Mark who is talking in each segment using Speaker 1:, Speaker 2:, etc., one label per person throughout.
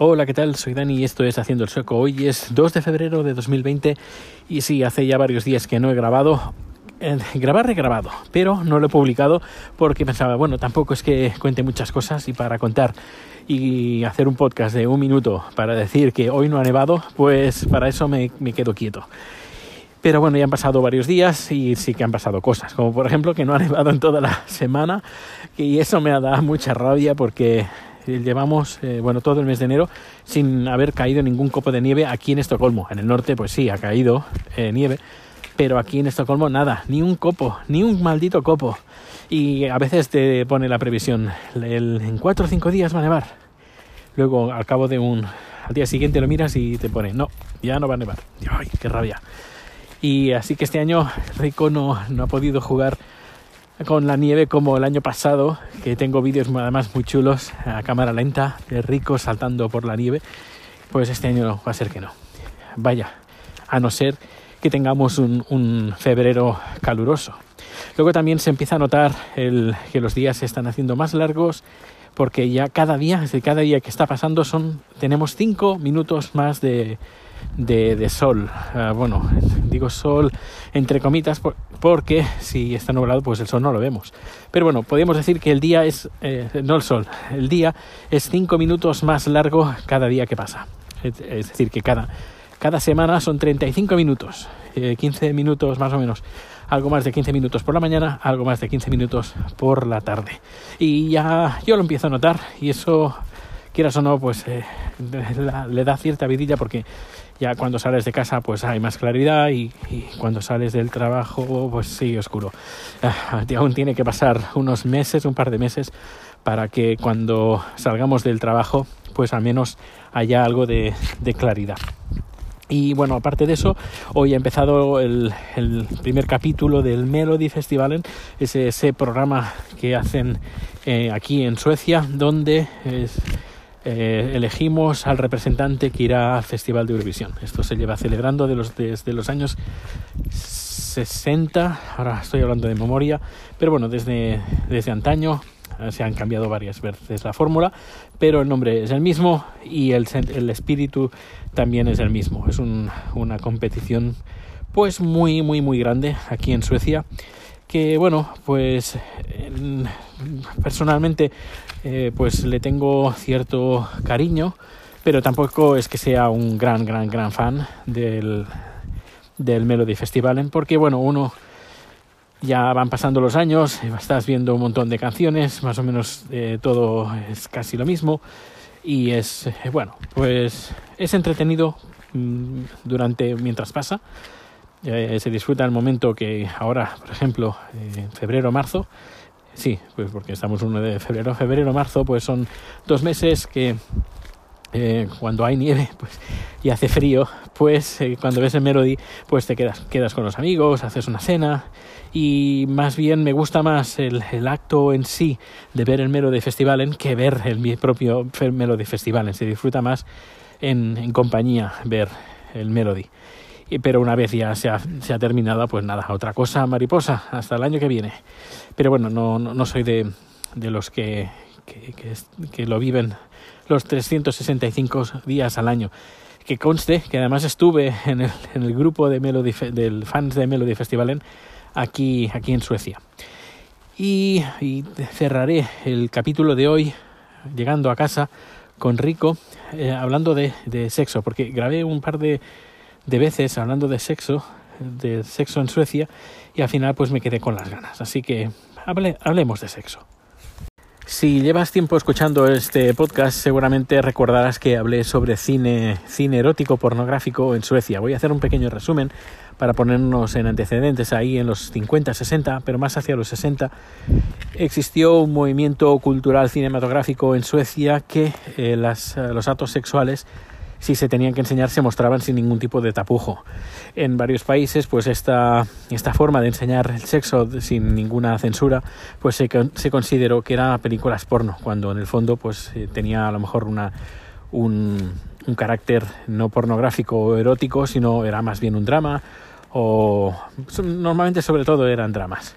Speaker 1: Hola, ¿qué tal? Soy Dani y esto es Haciendo el Sueco. Hoy es 2 de febrero de 2020 y sí, hace ya varios días que no he grabado. Eh, grabar he grabado, pero no lo he publicado porque pensaba, bueno, tampoco es que cuente muchas cosas y para contar y hacer un podcast de un minuto para decir que hoy no ha nevado, pues para eso me, me quedo quieto. Pero bueno, ya han pasado varios días y sí que han pasado cosas, como por ejemplo que no ha nevado en toda la semana y eso me ha dado mucha rabia porque llevamos, eh, bueno, todo el mes de enero sin haber caído ningún copo de nieve aquí en Estocolmo. En el norte, pues sí, ha caído eh, nieve, pero aquí en Estocolmo nada, ni un copo, ni un maldito copo. Y a veces te pone la previsión, en cuatro o cinco días va a nevar. Luego, al cabo de un... Al día siguiente lo miras y te pone, no, ya no va a nevar. ¡Ay, qué rabia! Y así que este año Rico no, no ha podido jugar con la nieve como el año pasado, que tengo vídeos además muy chulos a cámara lenta de Rico saltando por la nieve, pues este año va a ser que no. Vaya, a no ser que tengamos un, febrero caluroso. Luego también se empieza a notar el, que los días se están haciendo más largos porque ya cada día, desde cada día que está pasando, son, tenemos cinco minutos más de, de, sol. Ah, bueno, digo sol entre comitas porque si está nublado pues el sol no lo vemos. Pero bueno, podríamos decir que el día es, eh, no el sol, el día es cinco minutos más largo cada día que pasa. Es, decir, que cada, cada semana son 35 minutos, 15 eh, minutos más o menos, algo más de 15 minutos por la mañana, algo más de 15 minutos por la tarde. Y ya yo lo empiezo a notar y eso, quieras o no, pues eh, le da cierta vidilla porque ya cuando sales de casa pues hay más claridad y, cuando sales del trabajo pues sigue oscuro. Ah, aún tiene que pasar unos meses, un par de meses para que cuando salgamos del trabajo pues al menos haya algo de, claridad. Y bueno, aparte de eso, hoy ha empezado el, primer capítulo del Melody Festival, ese, ese programa que hacen eh, aquí en Suecia, donde eh, elegimos al representante que irá al Festival de Eurovisión. Esto se lleva celebrando desde los años 60, ahora estoy hablando de memoria, pero bueno, desde, desde antaño eh, se han cambiado varias veces la fórmula, pero el nombre es el mismo y el, el espíritu también es el mismo. Es una competición pues muy, muy, muy grande aquí en Suecia que bueno, pues personalmente eh, pues le tengo cierto cariño, pero tampoco es que sea un gran, gran, gran fan del, del Melody Festival, porque bueno, uno ya van pasando los años, estás viendo un montón de canciones, más o menos eh, todo es casi lo mismo y es eh, bueno, pues es entretenido mm, durante mientras pasa. Se disfruta el momento que ahora, por ejemplo, en febrero, marzo, Sí, pues porque estamos uno de febrero, febrero, marzo, pues son dos meses que eh, cuando hay nieve pues, y hace frío, pues eh, cuando ves el Melody, pues te quedas, quedas con los amigos, haces una cena y más bien me gusta más el, acto en sí de ver el Melody Festival que ver el propio Melody Festival. Se disfruta más en, en compañía ver el Melody pero una vez ya se ha, terminado, pues nada, otra cosa mariposa, hasta el año que viene. Pero bueno, no, no, soy de, de los que, que, lo viven los 365 días al año. Que conste que además estuve en el, en el grupo de Melody, del fans de Melody Festivalen aquí, aquí en Suecia. Y, cerraré el capítulo de hoy llegando a casa con Rico eh, hablando de, sexo, porque grabé un par de, de veces hablando de sexo, de sexo en Suecia, y al final pues me quedé con las ganas. Así que hablemos de sexo. Si llevas tiempo escuchando este podcast, seguramente recordarás que hablé sobre cine, cine erótico pornográfico en Suecia. Voy a hacer un pequeño resumen para ponernos en antecedentes ahí en los 50, 60, pero más hacia los 60. Existió un movimiento cultural cinematográfico en Suecia que eh, las, los actos sexuales si se tenían que enseñar se mostraban sin ningún tipo de tapujo. En varios países, pues esta, esta forma de enseñar el sexo sin ninguna censura, pues se, se consideró que era películas porno, cuando en el fondo pues eh, tenía a lo mejor una, un, un carácter no pornográfico o erótico, sino era más bien un drama o normalmente sobre todo eran dramas.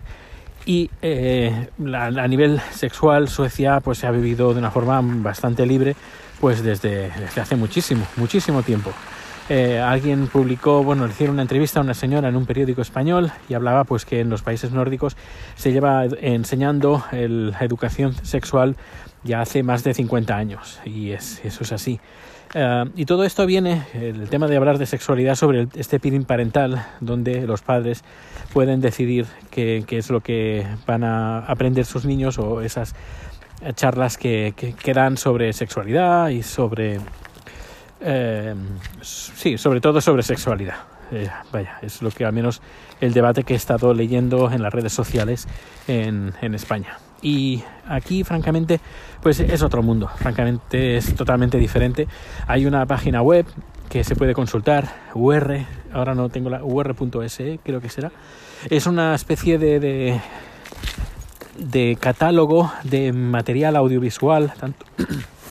Speaker 1: Y eh, a, nivel sexual Suecia pues se ha vivido de una forma bastante libre pues desde, desde hace muchísimo, muchísimo tiempo. Eh, alguien publicó, bueno, hicieron una entrevista a una señora en un periódico español y hablaba pues que en los países nórdicos se lleva enseñando la educación sexual ya hace más de 50 años y es, eso es así. Eh, y todo esto viene, el tema de hablar de sexualidad sobre este peering parental, donde los padres pueden decidir qué, es lo que van a aprender sus niños o esas charlas que, que, dan sobre sexualidad y sobre... Eh, sí, sobre todo sobre sexualidad. Eh, vaya, es lo que al menos el debate que he estado leyendo en las redes sociales en, en España. Y aquí, francamente, pues es otro mundo. Francamente, es totalmente diferente. Hay una página web que se puede consultar, UR, ahora no tengo la UR.se, creo que será. Es una especie de, de, catálogo de material audiovisual, tanto,